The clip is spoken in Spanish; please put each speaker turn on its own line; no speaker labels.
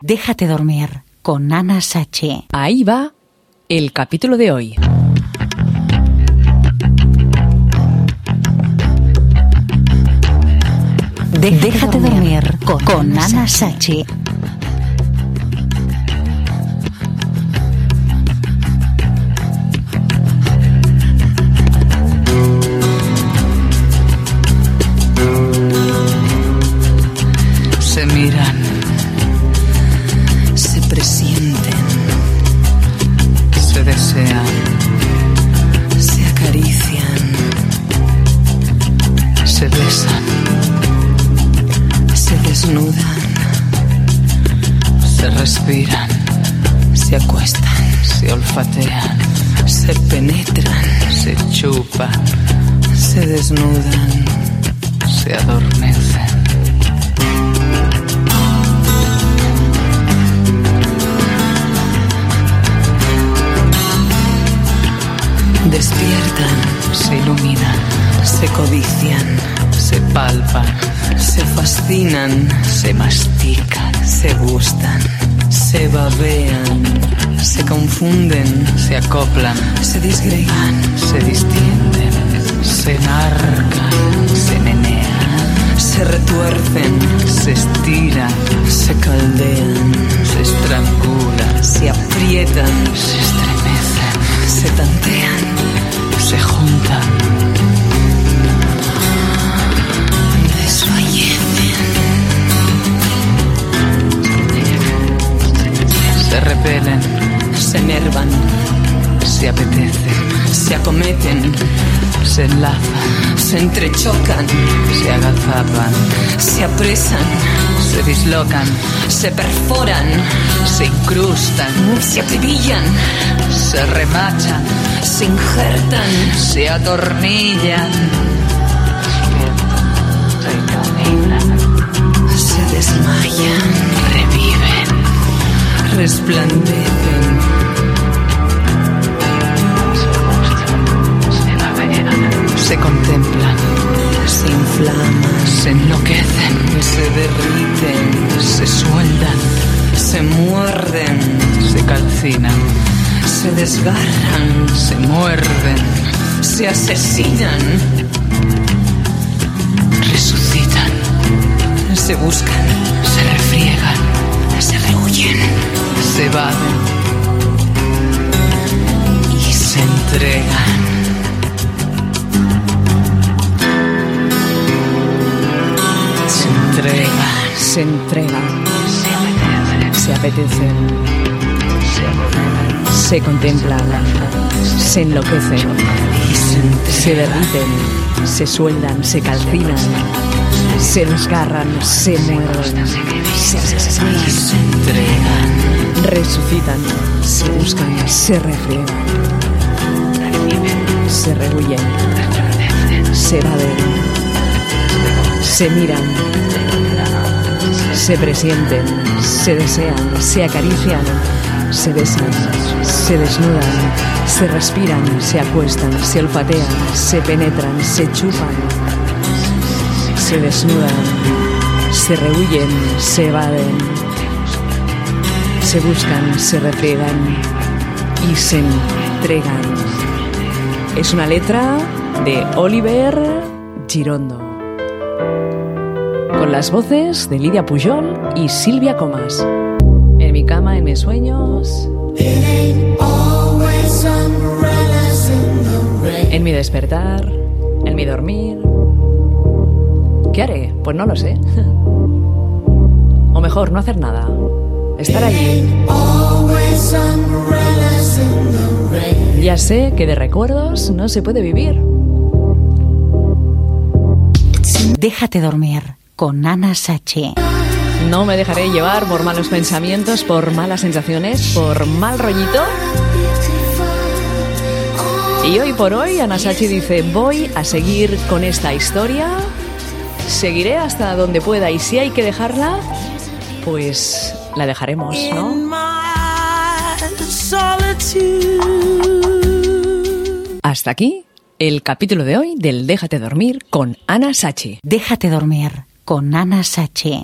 Déjate dormir con Ana Sachi.
Ahí va el capítulo de hoy.
Déjate, dormir, con, con Ana Sachi.
Se miran, presienten, se desean, se acarician, se besan, se desnudan, se respiran, se acuestan, se olfatean, se penetran, se chupan, se desnudan, se adormecen. Despiertan, se iluminan, se codician, se palpan, se fascinan, se mastican, se gustan, se babean, se confunden, se acoplan, se disgregan, se distienden, se enarcan, se menean, se retuercen, se estiran, se caldean, se estrangulan, se aprietan, se estremecen, se tantean, se juntan. Se repelen, se enervan, se apetecen, se acometen, se enlazan, se entrechocan, se agazapan, se apresan, se dislocan, se perforan, se incrustan, se acribillan, se remachan, se injertan, se atornillan, se desmayan, reviven, resplandecen. Se contemplan, se inflaman, se enloquecen, se derriten, se sueldan, se se calcinan, se desgarran, se muerden, se asesinan, resucitan, se buscan, se refriegan, se rehuyen, se evaden y se entregan. Se entregan,
Se entregan, se apetecen, se contemplan, se enloquecen, se derriten, se sueldan, se calcinan, se desgarran, se muerden, se asesinan,
se
resucitan, se buscan, se refriegan, se rehuyen, se evaden, se miran, se presienten, se desean, se acarician, se besan, se desnudan, se respiran, se acuestan, se olfatean, se penetran, se chupan, se desnudan, se rehuyen, se evaden, se buscan, se refriegan y se entregan. Es una letra de Oliver Girondo. Con las voces de Lidia Pujol y Silvia Comas. En mi cama, en mis sueños. En mi despertar. En mi dormir. ¿Qué haré? Pues no lo sé. O mejor, no hacer nada. Estar allí. Ya sé que de recuerdos no se puede vivir.
Déjate dormir con Ana Sachi.
No me dejaré llevar por malos pensamientos, por malas sensaciones, por mal rollito. Y hoy por hoy Anasachi dice, voy a seguir con esta historia, seguiré hasta donde pueda y si hay que dejarla, pues la dejaremos, ¿no? Hasta aquí el capítulo de hoy del Déjate dormir con Ana Sachi.
Déjate dormir con Ana Sachi.